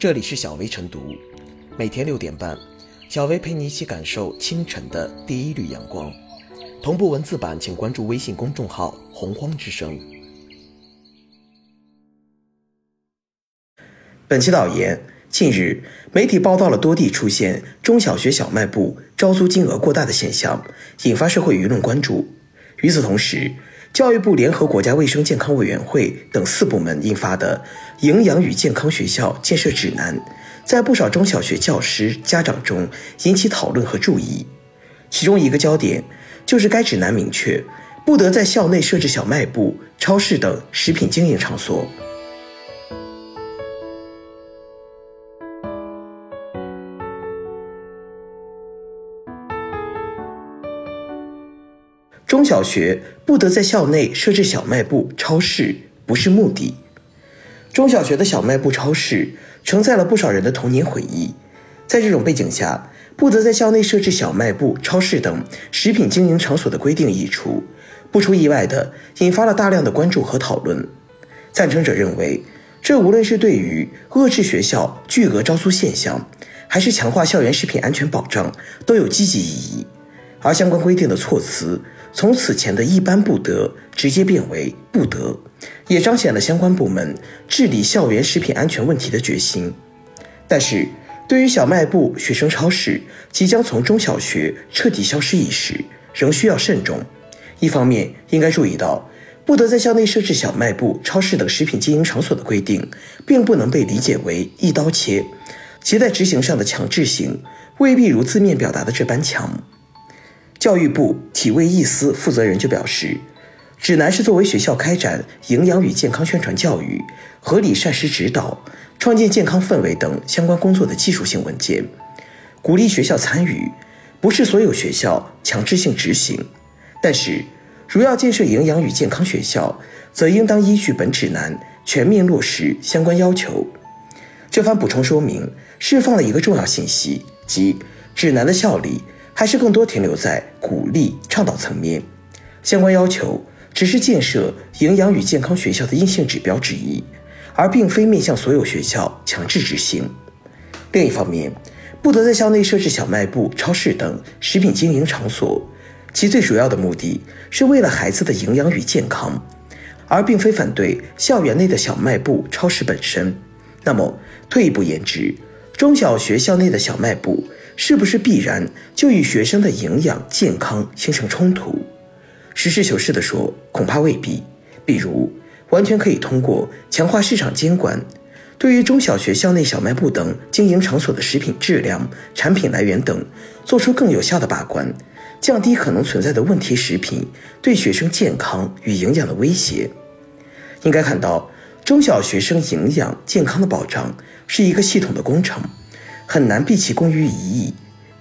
这里是小薇晨读，每天六点半，小薇陪你一起感受清晨的第一缕阳光。同步文字版，请关注微信公众号“洪荒之声”。本期导言：近日，媒体报道了多地出现中小学小卖部招租金额过大的现象，引发社会舆论关注。与此同时，教育部联合国家卫生健康委员会等四部门印发的《营养与健康学校建设指南》，在不少中小学教师、家长中引起讨论和注意。其中一个焦点就是该指南明确，不得在校内设置小卖部、超市等食品经营场所。中小学不得在校内设置小卖部、超市，不是目的。中小学的小卖部、超市承载了不少人的童年回忆。在这种背景下，不得在校内设置小卖部、超市等食品经营场所的规定一出，不出意外的引发了大量的关注和讨论。赞成者认为，这无论是对于遏制学校巨额招租现象，还是强化校园食品安全保障，都有积极意义。而相关规定的措辞。从此前的一般不得直接变为不得，也彰显了相关部门治理校园食品安全问题的决心。但是，对于小卖部、学生超市即将从中小学彻底消失一事，仍需要慎重。一方面，应该注意到，不得在校内设置小卖部、超市等食品经营场所的规定，并不能被理解为一刀切，其在执行上的强制性未必如字面表达的这般强。教育部体卫艺司负责人就表示，指南是作为学校开展营养与健康宣传教育、合理膳食指导、创建健康氛围等相关工作的技术性文件，鼓励学校参与，不是所有学校强制性执行。但是，如要建设营养与健康学校，则应当依据本指南全面落实相关要求。这番补充说明释放了一个重要信息，即指南的效力。还是更多停留在鼓励倡导层面，相关要求只是建设营养与健康学校的硬性指标之一，而并非面向所有学校强制执行。另一方面，不得在校内设置小卖部、超市等食品经营场所，其最主要的目的是为了孩子的营养与健康，而并非反对校园内的小卖部、超市本身。那么，退一步言之，中小学校内的小卖部。是不是必然就与学生的营养健康形成冲突？实事求是地说，恐怕未必。比如，完全可以通过强化市场监管，对于中小学校内小卖部等经营场所的食品质量、产品来源等，做出更有效的把关，降低可能存在的问题食品对学生健康与营养的威胁。应该看到，中小学生营养健康的保障是一个系统的工程。很难毕其功于一役。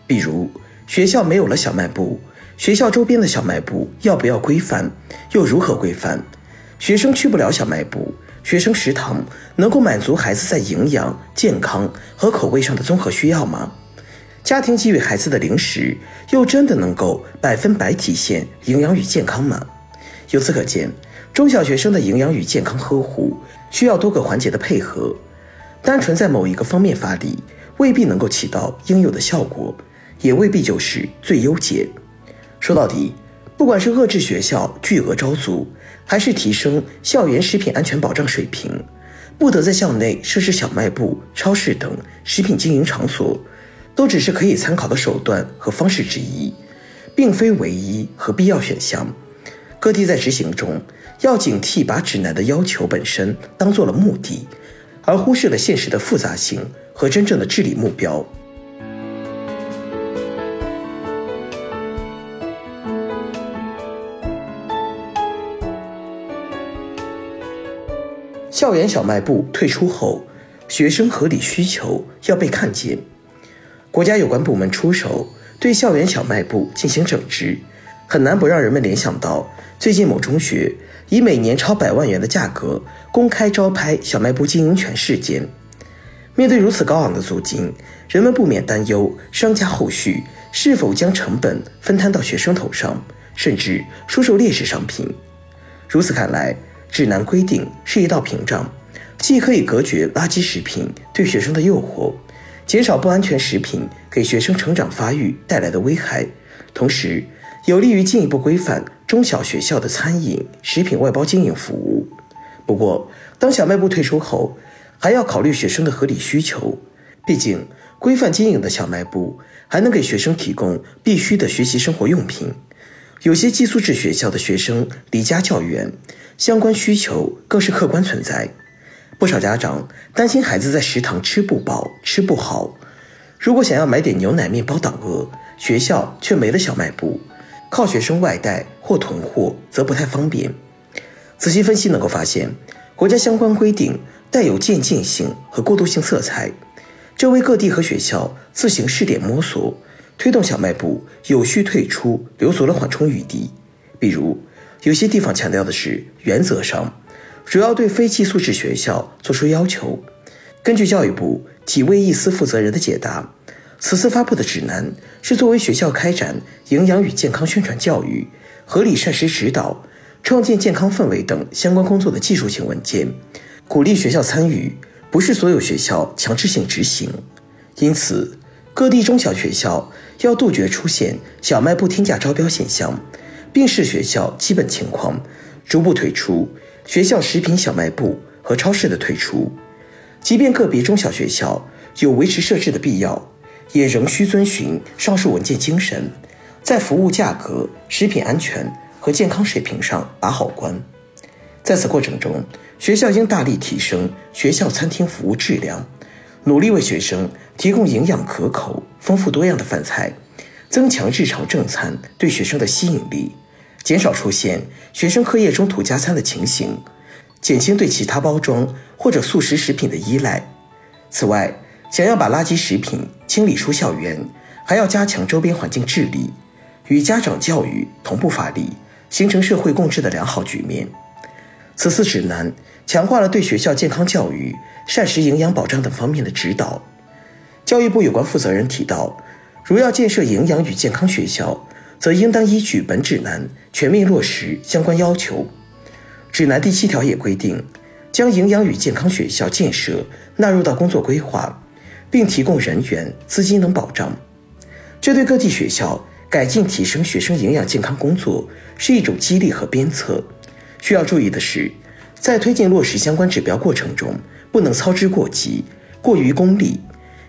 比如，学校没有了小卖部，学校周边的小卖部要不要规范？又如何规范？学生去不了小卖部，学生食堂能够满足孩子在营养、健康和口味上的综合需要吗？家庭给予孩子的零食又真的能够百分百体现营养与健康吗？由此可见，中小学生的营养与健康呵护需要多个环节的配合，单纯在某一个方面发力。未必能够起到应有的效果，也未必就是最优解。说到底，不管是遏制学校巨额招租，还是提升校园食品安全保障水平，不得在校内设置小卖部、超市等食品经营场所，都只是可以参考的手段和方式之一，并非唯一和必要选项。各地在执行中要警惕把指南的要求本身当做了目的，而忽视了现实的复杂性。和真正的治理目标。校园小卖部退出后，学生合理需求要被看见。国家有关部门出手对校园小卖部进行整治，很难不让人们联想到最近某中学以每年超百万元的价格公开招拍小卖部经营权事件。面对如此高昂的租金，人们不免担忧商家后续是否将成本分摊到学生头上，甚至出售劣质商品。如此看来，指南规定是一道屏障，既可以隔绝垃圾食品对学生的诱惑，减少不安全食品给学生成长发育带来的危害，同时有利于进一步规范中小学校的餐饮食品外包经营服务。不过，当小卖部退出后，还要考虑学生的合理需求，毕竟规范经营的小卖部还能给学生提供必须的学习生活用品。有些寄宿制学校的学生离家较远，相关需求更是客观存在。不少家长担心孩子在食堂吃不饱、吃不好，如果想要买点牛奶、面包挡饿，学校却没了小卖部，靠学生外带或囤货则不太方便。仔细分析能够发现，国家相关规定带有渐进性和过渡性色彩，这为各地和学校自行试点摸索。推动小卖部有序退出，留足了缓冲余地。比如，有些地方强调的是原则上，主要对非寄宿制学校作出要求。根据教育部体卫一司负责人的解答，此次发布的指南是作为学校开展营养与健康宣传教育、合理膳食指导、创建健康氛围等相关工作的技术性文件，鼓励学校参与，不是所有学校强制性执行。因此，各地中小学校。要杜绝出现小卖部天价招标现象，并视学校基本情况，逐步退出学校食品小卖部和超市的退出。即便个别中小学校有维持设置的必要，也仍需遵循上述文件精神，在服务价格、食品安全和健康水平上把好关。在此过程中，学校应大力提升学校餐厅服务质量。努力为学生提供营养可口、丰富多样的饭菜，增强日常正餐对学生的吸引力，减少出现学生课业中途加餐的情形，减轻对其他包装或者速食食品的依赖。此外，想要把垃圾食品清理出校园，还要加强周边环境治理，与家长教育同步发力，形成社会共治的良好局面。此次指南。强化了对学校健康教育、膳食营养保障等方面的指导。教育部有关负责人提到，如要建设营养与健康学校，则应当依据本指南全面落实相关要求。指南第七条也规定，将营养与健康学校建设纳入到工作规划，并提供人员、资金等保障。这对各地学校改进提升学生营养健康工作是一种激励和鞭策。需要注意的是。在推进落实相关指标过程中，不能操之过急、过于功利，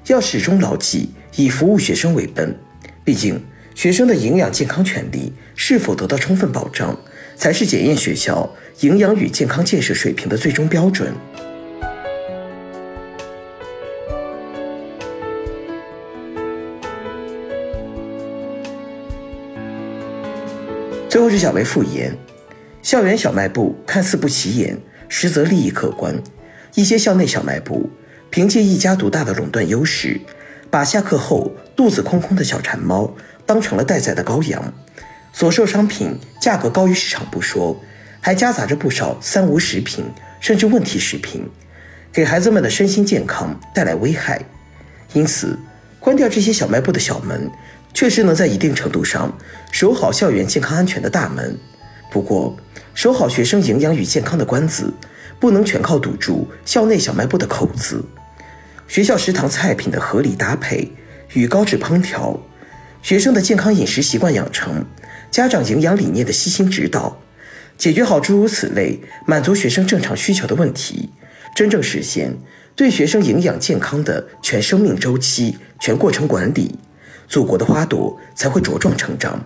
要始终牢记以服务学生为本。毕竟，学生的营养健康权利是否得到充分保障，才是检验学校营养与健康建设水平的最终标准。最后是小薇复言。校园小卖部看似不起眼，实则利益可观。一些校内小卖部凭借一家独大的垄断优势，把下课后肚子空空的小馋猫当成了待宰的羔羊。所售商品价格高于市场不说，还夹杂着不少三无食品甚至问题食品，给孩子们的身心健康带来危害。因此，关掉这些小卖部的小门，确实能在一定程度上守好校园健康安全的大门。不过，守好学生营养与健康的关子，不能全靠堵住校内小卖部的口子。学校食堂菜品的合理搭配与高质烹调，学生的健康饮食习惯养成，家长营养理念的悉心指导，解决好诸如此类满足学生正常需求的问题，真正实现对学生营养健康的全生命周期、全过程管理，祖国的花朵才会茁壮成长。